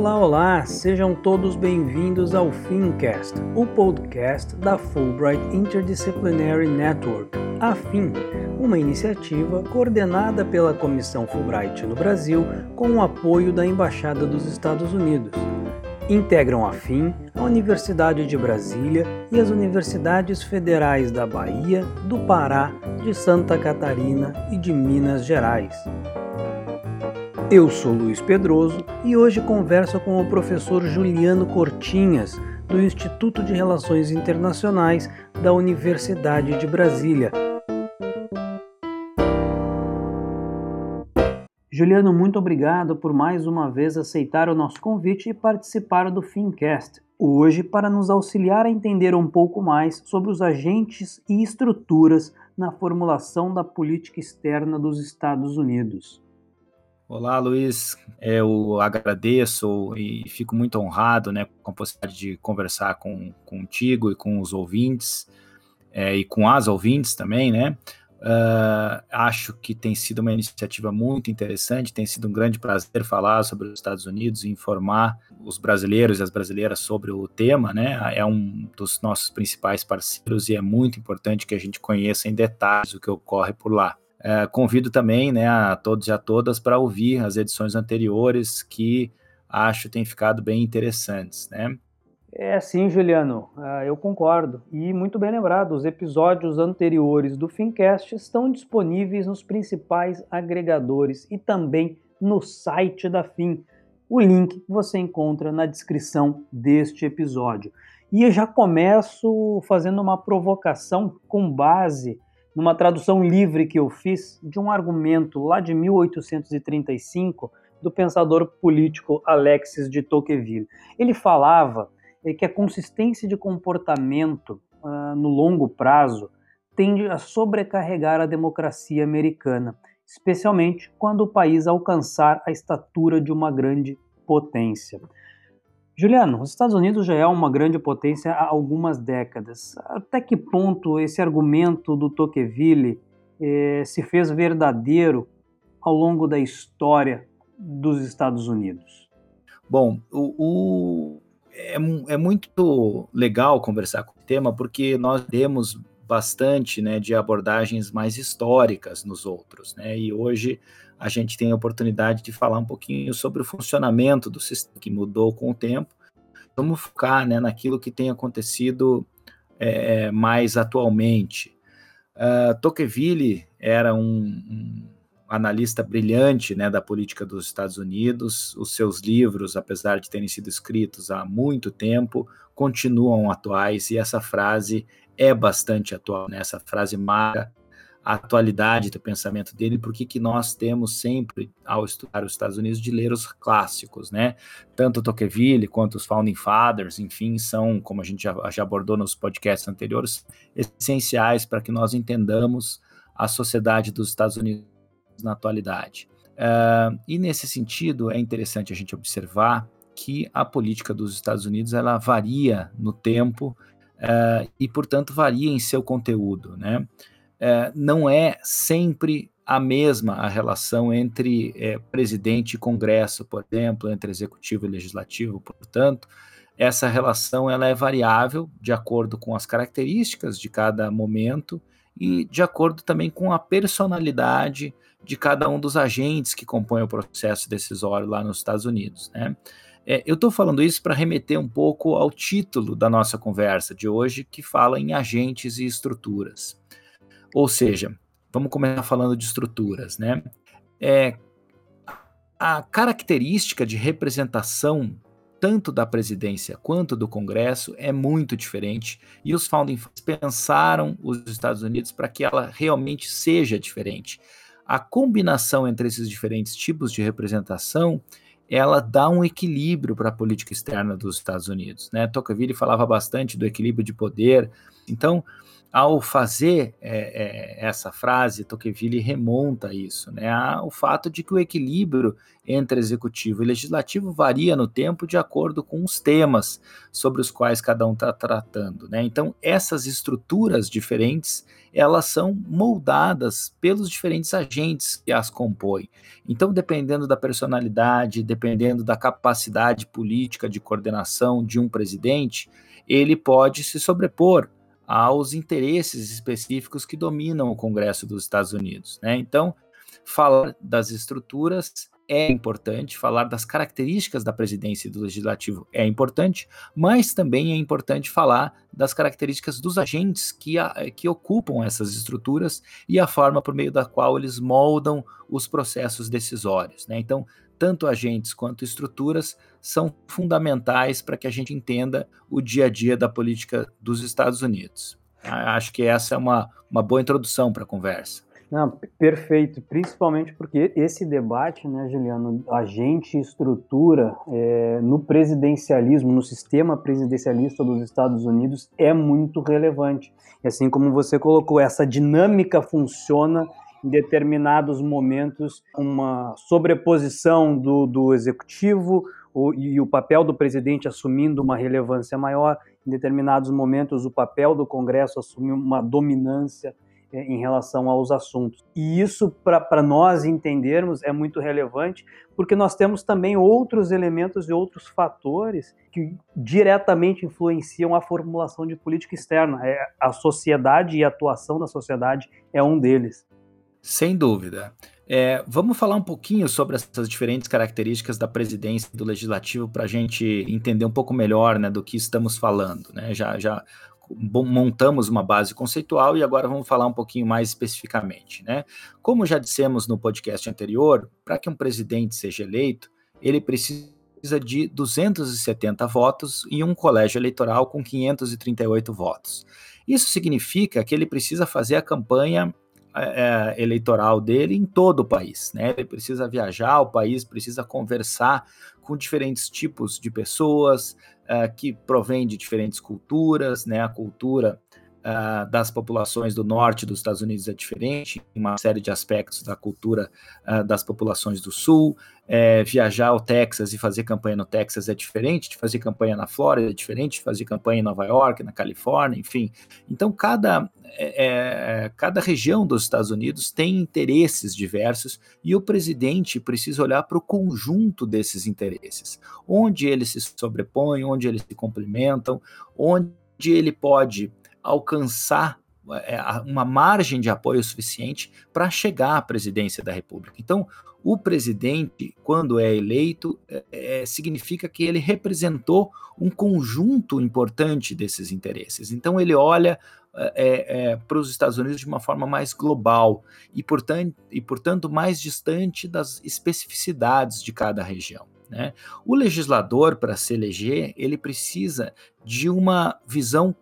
Olá, olá! Sejam todos bem-vindos ao Fincast, o podcast da Fulbright Interdisciplinary Network, a uma iniciativa coordenada pela Comissão Fulbright no Brasil com o apoio da Embaixada dos Estados Unidos. Integram a FIM a Universidade de Brasília e as universidades federais da Bahia, do Pará, de Santa Catarina e de Minas Gerais. Eu sou Luiz Pedroso e hoje converso com o professor Juliano Cortinhas, do Instituto de Relações Internacionais da Universidade de Brasília. Juliano, muito obrigado por mais uma vez aceitar o nosso convite e participar do Fincast. Hoje, para nos auxiliar a entender um pouco mais sobre os agentes e estruturas na formulação da política externa dos Estados Unidos. Olá, Luiz. Eu agradeço e fico muito honrado né, com a possibilidade de conversar com, contigo e com os ouvintes, é, e com as ouvintes também, né? Uh, acho que tem sido uma iniciativa muito interessante, tem sido um grande prazer falar sobre os Estados Unidos e informar os brasileiros e as brasileiras sobre o tema, né? É um dos nossos principais parceiros e é muito importante que a gente conheça em detalhes o que ocorre por lá. É, convido também né, a todos e a todas para ouvir as edições anteriores que acho têm ficado bem interessantes, né? É sim, Juliano, uh, eu concordo. E muito bem lembrado, os episódios anteriores do Fincast estão disponíveis nos principais agregadores e também no site da Fin. O link você encontra na descrição deste episódio. E eu já começo fazendo uma provocação com base numa tradução livre que eu fiz de um argumento lá de 1835 do pensador político Alexis de Tocqueville. Ele falava eh, que a consistência de comportamento uh, no longo prazo tende a sobrecarregar a democracia americana, especialmente quando o país alcançar a estatura de uma grande potência. Juliano, os Estados Unidos já é uma grande potência há algumas décadas. Até que ponto esse argumento do Tocqueville eh, se fez verdadeiro ao longo da história dos Estados Unidos? Bom, o, o é, é, muito legal conversar com o tema porque nós temos bastante né, de abordagens mais históricas nos outros, né? E hoje a gente tem a oportunidade de falar um pouquinho sobre o funcionamento do sistema que mudou com o tempo. Vamos focar né, naquilo que tem acontecido é, mais atualmente. Uh, Tocqueville era um, um, analista brilhante né, da política dos Estados Unidos. Os seus livros, apesar de terem sido escritos há muito tempo, continuam atuais e essa frase é bastante atual. Né? Essa frase marca a atualidade do pensamento dele, porque que nós temos sempre, ao estudar os Estados Unidos, de ler os clássicos, né? Tanto Tocqueville quanto os Founding Fathers, enfim, são, como a gente já, já abordou nos podcasts anteriores, essenciais para que nós entendamos a sociedade dos Estados Unidos na atualidade. Uh, e nesse sentido, é interessante a gente observar que a política dos Estados Unidos ela varia no tempo uh, e, portanto, varia em seu conteúdo, né? é, não é sempre a mesma a relação entre é, presidente e Congresso, por exemplo, entre executivo e legislativo, portanto, essa relação ela é variável de acordo com as características de cada momento e de acordo também com a personalidade de cada um dos agentes que compõem o processo decisório lá nos Estados Unidos. Né? É, eu estou falando isso para remeter um pouco ao título da nossa conversa de hoje, que fala em agentes e estruturas. Ou seja, vamos começar falando de estruturas, né? É, a característica de representação tanto da presidência quanto do Congresso é muito diferente e os founding pensaram os Estados Unidos para que ela realmente seja diferente. A combinação entre esses diferentes tipos de representação ela dá um equilíbrio para a política externa dos Estados Unidos. Né? Tocqueville falava bastante do equilíbrio de poder. Então, ao fazer é, é, essa frase, Tocqueville remonta isso, né, ao fato de que o equilíbrio entre executivo e legislativo varia no tempo de acordo com os temas sobre os quais cada um está tratando. Né? Então, essas estruturas diferentes, elas são moldadas pelos diferentes agentes que as compõem. Então, dependendo da personalidade, dependendo da capacidade política de coordenação de um presidente, ele pode se sobrepor aos interesses específicos que dominam o Congresso dos Estados Unidos. Né? Então, falar das estruturas é importante, falar das características da presidência e do legislativo é importante, mas também é importante falar das características dos agentes que, a, que ocupam essas estruturas e a forma por meio da qual eles moldam os processos decisórios. Né? Então, tanto agentes quanto estruturas são fundamentais para que a gente entenda o dia a dia da política dos Estados Unidos. Acho que essa é uma, uma boa introdução para a conversa. Não, perfeito, principalmente porque esse debate, né, Juliano, agente e estrutura é, no presidencialismo, no sistema presidencialista dos Estados Unidos é muito relevante. E assim como você colocou, essa dinâmica funciona em determinados momentos, uma sobreposição do, do executivo o, e o papel do presidente assumindo uma relevância maior, em determinados momentos, o papel do Congresso assumiu uma dominância é, em relação aos assuntos. E isso, para nós entendermos, é muito relevante, porque nós temos também outros elementos e outros fatores que diretamente influenciam a formulação de política externa. É, a sociedade e a atuação da sociedade é um deles. Sem dúvida. É, vamos falar um pouquinho sobre essas diferentes características da presidência do legislativo para a gente entender um pouco melhor né, do que estamos falando. Né? Já, já montamos uma base conceitual e agora vamos falar um pouquinho mais especificamente. Né? Como já dissemos no podcast anterior, para que um presidente seja eleito, ele precisa de 270 votos e um colégio eleitoral com 538 votos. Isso significa que ele precisa fazer a campanha é, é, eleitoral dele em todo o país. Né? Ele precisa viajar, o país precisa conversar com diferentes tipos de pessoas uh, que provêm de diferentes culturas, né? A cultura uh, das populações do norte dos Estados Unidos é diferente, uma série de aspectos da cultura uh, das populações do sul. É, viajar ao Texas e fazer campanha no Texas é diferente de fazer campanha na Flórida, é diferente de fazer campanha em Nova York, na Califórnia, enfim. Então, cada, é, é cada região dos Estados Unidos tem interesses diversos e o presidente precisa olhar para o conjunto desses interesses, onde eles se sobrepõem, onde eles se complementam, onde ele pode alcançar é, uma margem de apoio suficiente para chegar à presidência da República. Então, o presidente, quando é eleito, é, é, significa que ele representou um conjunto importante desses interesses. Então, ele olha é, é para os Estados Unidos de uma forma mais global e portanto, e, portanto, mais distante das especificidades de cada região. Né? O legislador, para se eleger, ele precisa de uma visão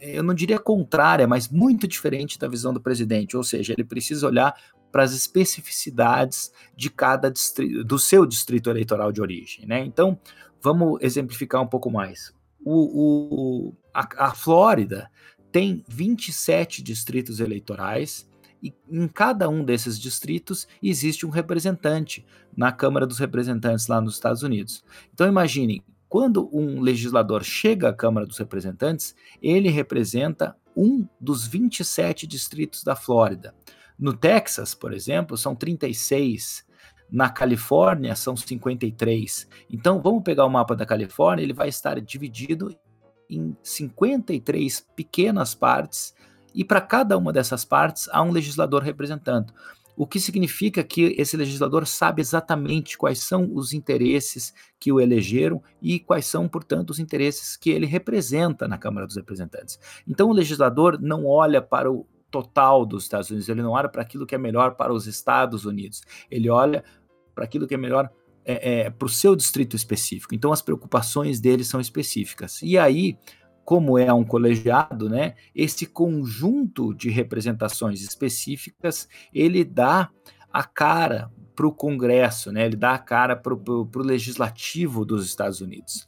eu não diria contrária, mas muito diferente da visão do presidente, ou seja, ele precisa olhar para as especificidades de cada distrito, do seu distrito eleitoral de origem, né? Então, vamos exemplificar um pouco mais. O, o a, a Flórida tem 27 distritos eleitorais e em cada um desses distritos existe um representante na Câmara dos Representantes lá nos Estados Unidos. Então imaginem, quando um legislador chega à Câmara dos Representantes, ele representa um dos 27 distritos da Flórida. No Texas, por exemplo, são 36. Na Califórnia, são 53. Então, vamos pegar o mapa da Califórnia, ele vai estar dividido em 53 pequenas partes, e para cada uma dessas partes há um legislador representando o que significa que esse legislador sabe exatamente quais são os interesses que o elegeram e quais são, portanto, os interesses que ele representa na Câmara dos Representantes. Então, o legislador não olha para o total dos Estados Unidos, ele não olha para aquilo que é melhor para os Estados Unidos, ele olha para aquilo que é melhor é, é, para o seu distrito específico. Então, as preocupações dele são específicas. E aí, como é um colegiado, né, esse conjunto de representações específicas, ele dá a cara para o Congresso, né, ele dá a cara para o legislativo dos Estados Unidos.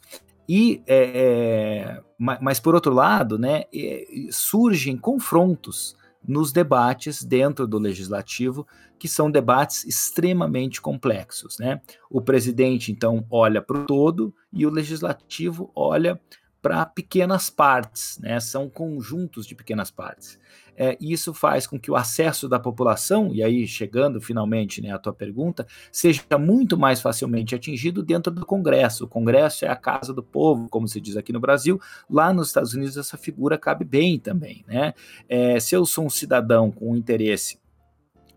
E, é, é, mas por outro lado, né, é, surgem confrontos nos debates dentro do legislativo, que são debates extremamente complexos. Né? O presidente, então, olha para o todo e o legislativo olha para pequenas partes, né? são conjuntos de pequenas partes. É, isso faz com que o acesso da população, e aí chegando finalmente né, à tua pergunta, seja muito mais facilmente atingido dentro do Congresso. O Congresso é a casa do povo, como se diz aqui no Brasil. Lá nos Estados Unidos essa figura cabe bem também. Né? É, se eu sou um cidadão com interesse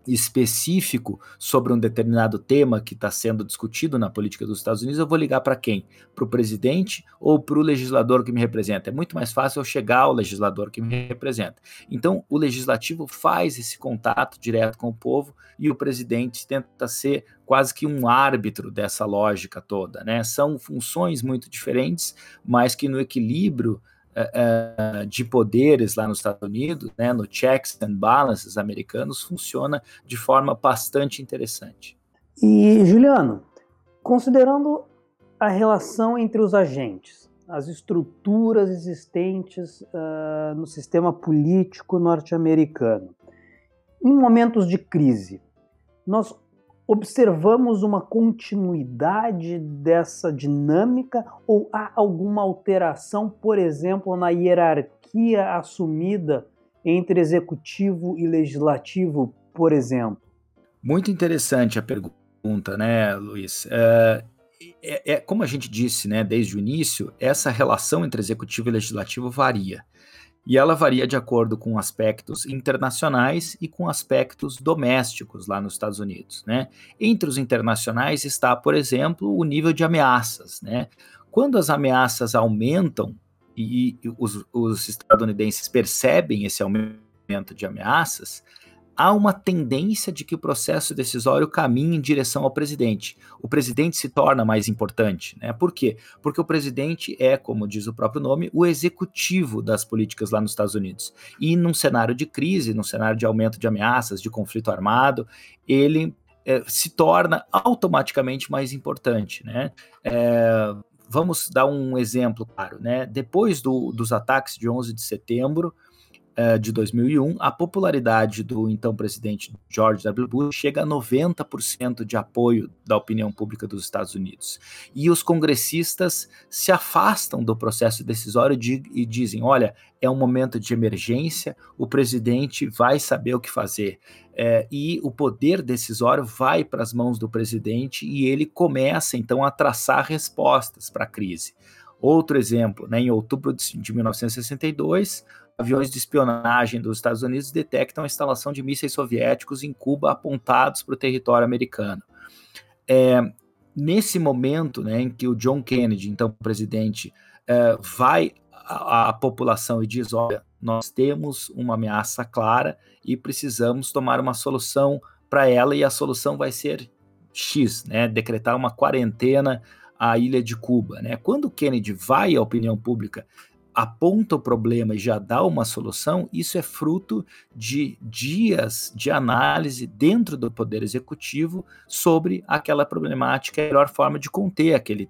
específico sobre um determinado tema que está sendo discutido na política dos Estados Unidos, eu vou ligar para quem? Para o presidente ou para o legislador que me representa? É muito mais fácil eu chegar ao legislador que me representa. Então, o legislativo faz esse contato direto com o povo e o presidente tenta ser quase que um árbitro dessa lógica toda. Né? São funções muito diferentes, mas que no equilíbrio uh, de poderes lá nos Estados Unidos, né, no checks and balances americanos, funciona de forma bastante interessante. E, Juliano, considerando a relação entre os agentes, as estruturas existentes uh, no sistema político norte-americano, em momentos de crise, nós observamos uma continuidade dessa dinâmica ou há alguma alteração, por exemplo, na hierarquia assumida entre executivo e legislativo, por exemplo? Muito interessante a pergunta, né, Luiz? É, é, é, como a gente disse, né, desde o início, essa relação entre executivo e legislativo varia e ela varia de acordo com aspectos internacionais e com aspectos domésticos lá nos Estados Unidos. Né? Entre os internacionais está, por exemplo, o nível de ameaças. Né? Quando as ameaças aumentam e, os, os estadunidenses percebem esse aumento de ameaças, há uma tendência de que o processo decisório caminhe em direção ao presidente. O presidente se torna mais importante. Né? Por quê? Porque o presidente é, como diz o próprio nome, o executivo das políticas lá nos Estados Unidos. E num cenário de crise, num cenário de aumento de ameaças, de conflito armado, ele é, se torna automaticamente mais importante. Né? É, vamos dar um exemplo claro. Né? Depois do, dos ataques de 11 de setembro, eh, de 2001, a popularidade do então presidente George W. Bush chega a 90% de apoio da opinião pública dos Estados Unidos. E os congressistas se afastam do processo decisório de, e dizem: olha, é um momento de emergência, o presidente vai saber o que fazer. É, e o poder decisório vai para as mãos do presidente e ele começa então a traçar respostas para a crise. Outro exemplo, né, em outubro de 1962, aviões de espionagem dos Estados Unidos detectam a instalação de mísseis soviéticos em Cuba apontados para o território americano. É, nesse momento né, em que o John Kennedy, então presidente, é, vai à, população e diz: olha, nós temos uma ameaça clara e precisamos tomar uma solução para ela, e a solução vai ser X, né, decretar uma quarentena à ilha de Cuba. Né? Quando Kennedy vai à opinião pública aponta o problema e já dá uma solução, isso é fruto de dias de análise dentro do Poder Executivo sobre aquela problemática e a melhor forma de conter aquele,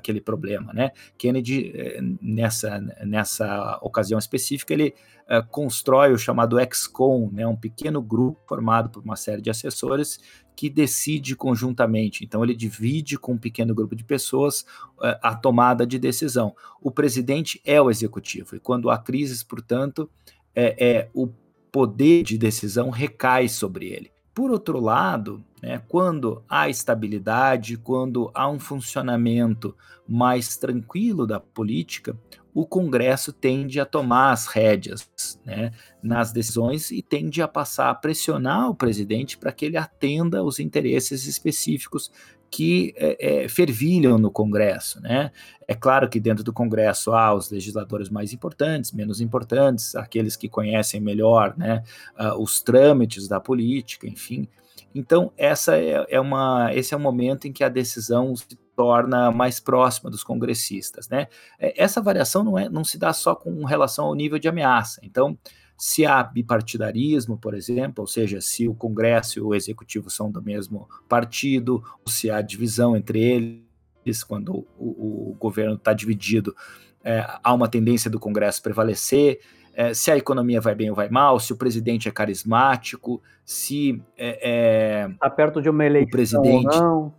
aquele problema, né? Kennedy, eh, nessa, nessa ocasião específica, ele uh, constrói o chamado EXCOM, né? Um pequeno grupo formado por uma série de assessores que decide conjuntamente. Então, ele divide com um pequeno grupo de pessoas uh, a tomada de decisão. O presidente é o executivo, e quando há crises, portanto, é, é o poder de decisão recai sobre ele. Por outro lado, né, quando há estabilidade, quando há um funcionamento mais tranquilo da política, o Congresso tende a tomar as rédeas né, nas decisões e tende a passar a pressionar o presidente para que ele atenda os interesses específicos que é, é, fervilham no Congresso. Né? É claro que dentro do Congresso há os legisladores mais importantes, menos importantes, aqueles que conhecem melhor né, uh, os trâmites da política, enfim. Então, essa é, é, uma, esse é o momento em que a decisão se torna mais próxima dos congressistas. Né? É, essa variação não, é, não se dá só com relação ao nível de ameaça. Então, se há bipartidarismo, por exemplo, ou seja, se o Congresso e o Executivo são do mesmo partido, se há divisão entre eles, quando o, o governo está dividido, é, há uma tendência do Congresso prevalecer. É, se a economia vai bem ou vai mal, se o presidente é carismático, se é, é tá perto de uma eleição o presidente, ou não.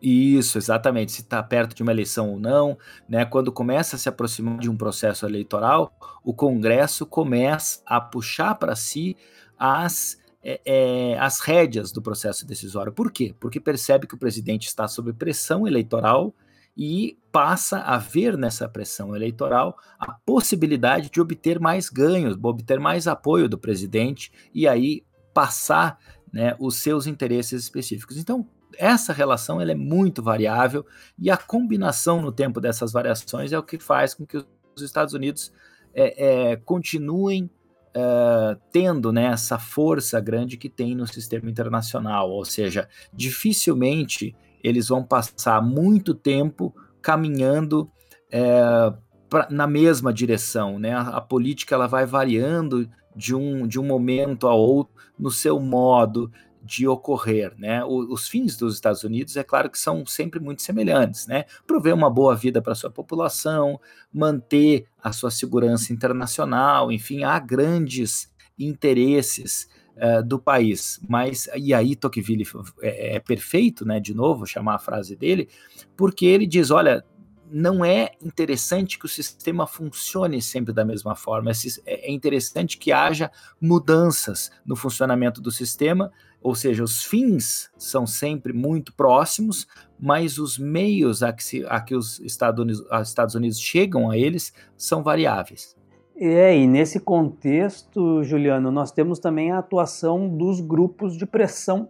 Isso, exatamente. Se está perto de uma eleição ou não, né? Quando começa a se aproximar de um processo eleitoral, o Congresso começa a puxar para si as é, é, as rédeas do processo decisório. Por quê? Porque percebe que o presidente está sob pressão eleitoral e passa a ver nessa pressão eleitoral a possibilidade de obter mais ganhos, obter mais apoio do presidente e aí passar né, os seus interesses específicos. Então, essa relação ela é muito variável e a combinação no tempo dessas variações é o que faz com que os Estados Unidos é, é, continuem é, tendo né, essa força grande que tem no sistema internacional, ou seja, dificilmente eles vão passar muito tempo caminhando é, pra, na mesma direção, né? A, a, política ela vai variando de um, de um momento a outro no seu modo, de ocorrer, né? O, os fins dos Estados Unidos, é claro que são sempre muito semelhantes, né? Prover uma boa vida para sua população, manter a sua segurança internacional, enfim, há grandes interesses uh, do país. Mas e aí Tocqueville é, é perfeito, né? De novo, chamar a frase dele, porque ele diz, olha, não é interessante que o sistema funcione sempre da mesma forma. É, é interessante que haja mudanças no funcionamento do sistema, ou seja, os fins são sempre muito próximos, mas os meios a que, se, a que os Estados Unidos, Estados Unidos chegam a eles são variáveis. É, e nesse contexto, Juliano, nós temos também a atuação dos grupos de pressão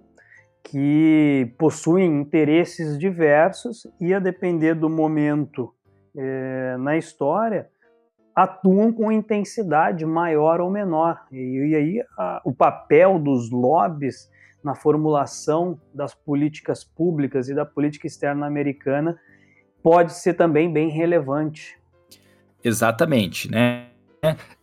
que possuem interesses diversos e, a depender do momento é, na história, atuam com intensidade maior ou menor. E, e aí a, o papel dos lobbies na formulação das políticas públicas e da política externa americana pode ser também bem relevante. Exatamente, né?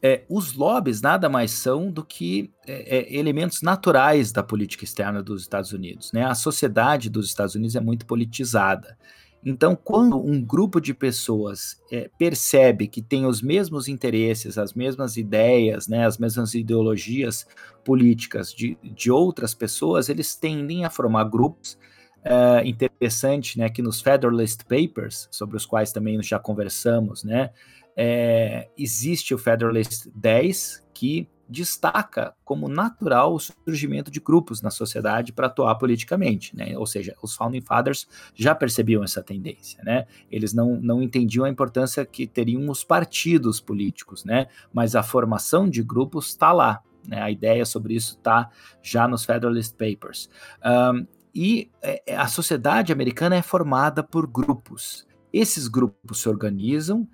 É, os lobbies nada mais são do que é, é, elementos naturais da política externa dos Estados Unidos. Né? A sociedade dos Estados Unidos é muito politizada. Então, quando um grupo de pessoas é, percebe que tem os mesmos interesses, as mesmas ideias, né, as mesmas ideologias políticas de, de outras pessoas, eles tendem a formar grupos. É, interessante né, que nos Federalist Papers, sobre os quais também já conversamos, né, é, existe o Federalist 10, que destaca como natural o surgimento de grupos na sociedade para atuar politicamente, né? Ou seja, os Founding Fathers já percebiam essa tendência, né? Eles não, não entendiam a importância que teriam os partidos políticos, né? Mas a formação de grupos está lá, né? A ideia sobre isso está já nos Federalist Papers. Um, e é, a sociedade americana é formada por grupos. Esses grupos se organizam,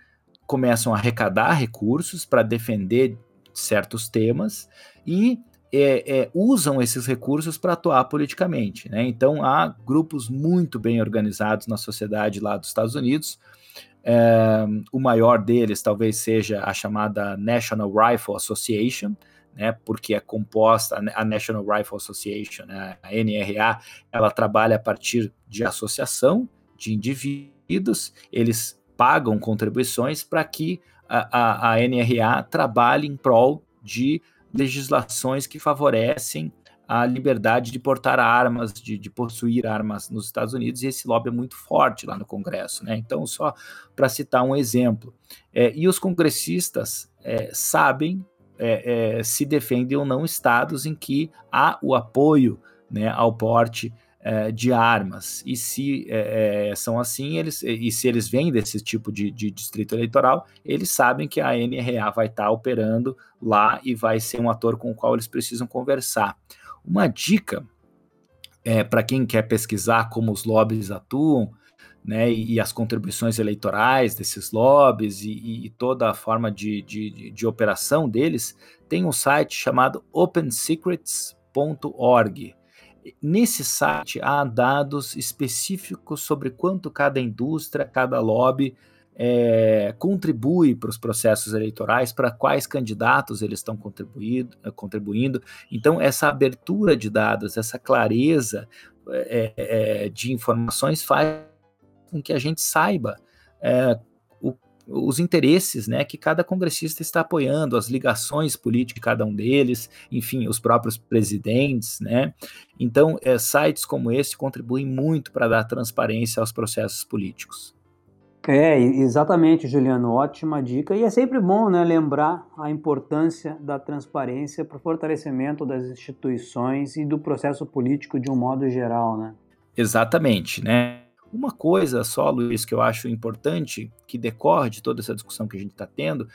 começam a arrecadar recursos para defender certos temas e é, é, usam esses recursos para atuar politicamente. Né? Então, há grupos muito bem organizados na sociedade lá dos Estados Unidos. É, o maior deles talvez seja a chamada National Rifle Association, né, porque é composta, a National Rifle Association, né, a NRA, ela trabalha a partir de associação de indivíduos, eles pagam contribuições para que a, a, a NRA trabalhe em prol de legislações que favorecem a liberdade de portar armas, de, de, possuir armas nos Estados Unidos, e esse lobby é muito forte lá no Congresso. Né? Então, só para citar um exemplo. É, e os congressistas é, sabem é, é se defendem ou não estados em que há o apoio né, ao porte é, de armas. E se é, são assim, eles, e se eles vêm desse tipo de, de, distrito eleitoral, eles sabem que a NRA vai estar tá operando lá e vai ser um ator com o qual eles precisam conversar. Uma dica é, para quem quer pesquisar como os lobbies atuam, né, e, e, as contribuições eleitorais desses lobbies e, e toda a forma de, de, de, operação deles, tem um site chamado opensecrets.org. Nesse site há dados específicos sobre quanto cada indústria, cada lobby é, contribui para os processos eleitorais, para quais candidatos eles estão contribuindo. Então, essa abertura de dados, essa clareza é, é, de informações faz com que a gente saiba os interesses né, que cada congressista está apoiando, as ligações políticas de cada um deles, enfim, os próprios presidentes. Né? Então, é, sites como esse contribuem muito para dar transparência aos processos políticos. É, exatamente, Juliano, ótima dica. E é sempre bom né, lembrar a importância da transparência para o fortalecimento das instituições e do processo político de um modo geral, né? Exatamente, né? Uma coisa só, Luiz, que eu acho importante, que decorre de toda essa discussão que a gente está tendo,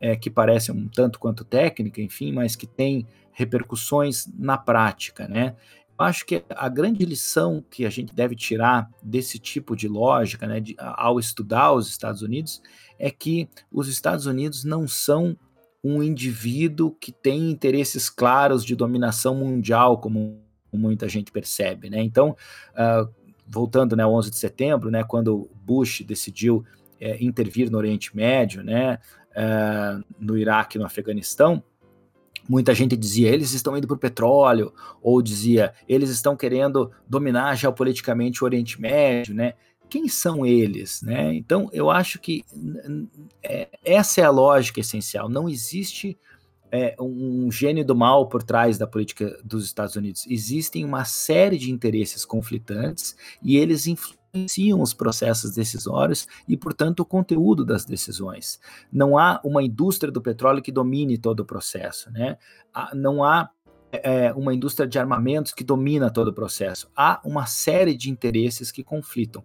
é, que parece um tanto quanto técnica, enfim, mas que tem repercussões na prática, né? acho que a grande lição que a gente deve tirar desse tipo de lógica, né, de, ao estudar os Estados Unidos, é que os Estados Unidos não são um indivíduo que tem interesses claros de dominação mundial, como muita gente percebe, né? Então, uh, voltando, né, ao 11 de setembro, né, quando Bush decidiu é, intervir no Oriente Médio, né, uh, no Iraque, no Afeganistão, Muita gente dizia, eles estão indo para o petróleo, ou dizia, eles estão querendo dominar geopoliticamente o Oriente Médio, né? Quem são eles, né? Então, eu acho que é, essa é a lógica essencial. Não existe é, um gênio do mal por trás da política dos Estados Unidos. Existem uma série de interesses conflitantes e eles influenciam os processos decisórios e, portanto, o conteúdo das decisões. Não há uma indústria do petróleo que domine todo o processo, né? Não há é, uma indústria de armamentos que domina todo o processo. Há uma série de interesses que conflitam.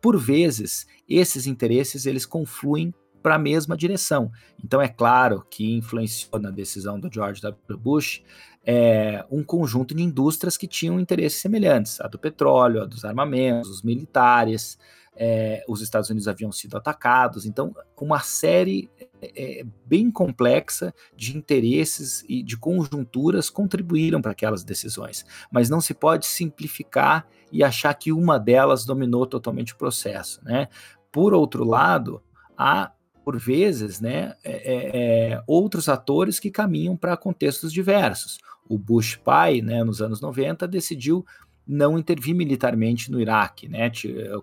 Por vezes, esses interesses eles confluem para a mesma direção. Então, é claro que influenciou na decisão do George W. Bush é, um conjunto de indústrias que tinham interesses semelhantes, a do petróleo, a dos armamentos, os militares, é, os Estados Unidos haviam sido atacados, então uma série é, é bem complexa de interesses e de conjunturas contribuíram para aquelas decisões, mas não se pode simplificar e achar que uma delas dominou totalmente o processo, né? Por outro lado, há por vezes, né, é, é, é outros atores que caminham para contextos diversos o Bush pai, né, nos anos 90, decidiu não intervir militarmente no Iraque. Né?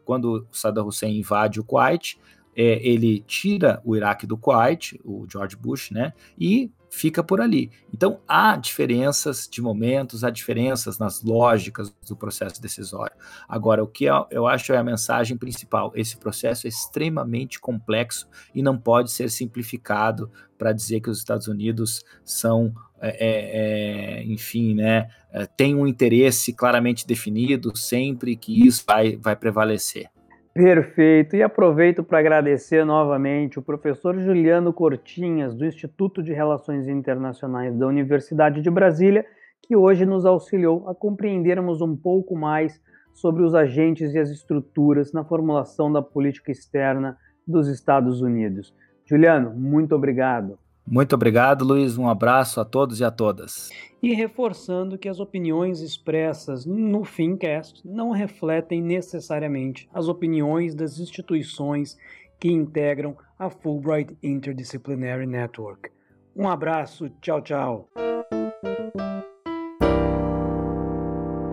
Quando Saddam Hussein invade o Kuwait, é, ele tira o Iraque do Kuwait, o George Bush, né, e fica por ali. Então há diferenças de momentos, há diferenças nas lógicas do processo decisório. Agora, o que eu acho é a mensagem principal: esse processo é extremamente complexo e não pode ser simplificado para dizer que os Estados Unidos são é, é, é, enfim, né, é, tem um interesse claramente definido sempre que isso vai, vai prevalecer. Perfeito. E aproveito para agradecer novamente o professor Juliano Cortinhas, do Instituto de Relações Internacionais da Universidade de Brasília, que hoje nos auxiliou a compreendermos um pouco mais sobre os agentes e as estruturas na formulação da política externa dos Estados Unidos. Juliano, muito obrigado. Muito obrigado, Luiz. Um abraço a todos e a todas. E reforçando que as opiniões expressas no Fincast não refletem necessariamente as opiniões das instituições que integram a Fulbright Interdisciplinary Network. Um abraço, tchau, tchau.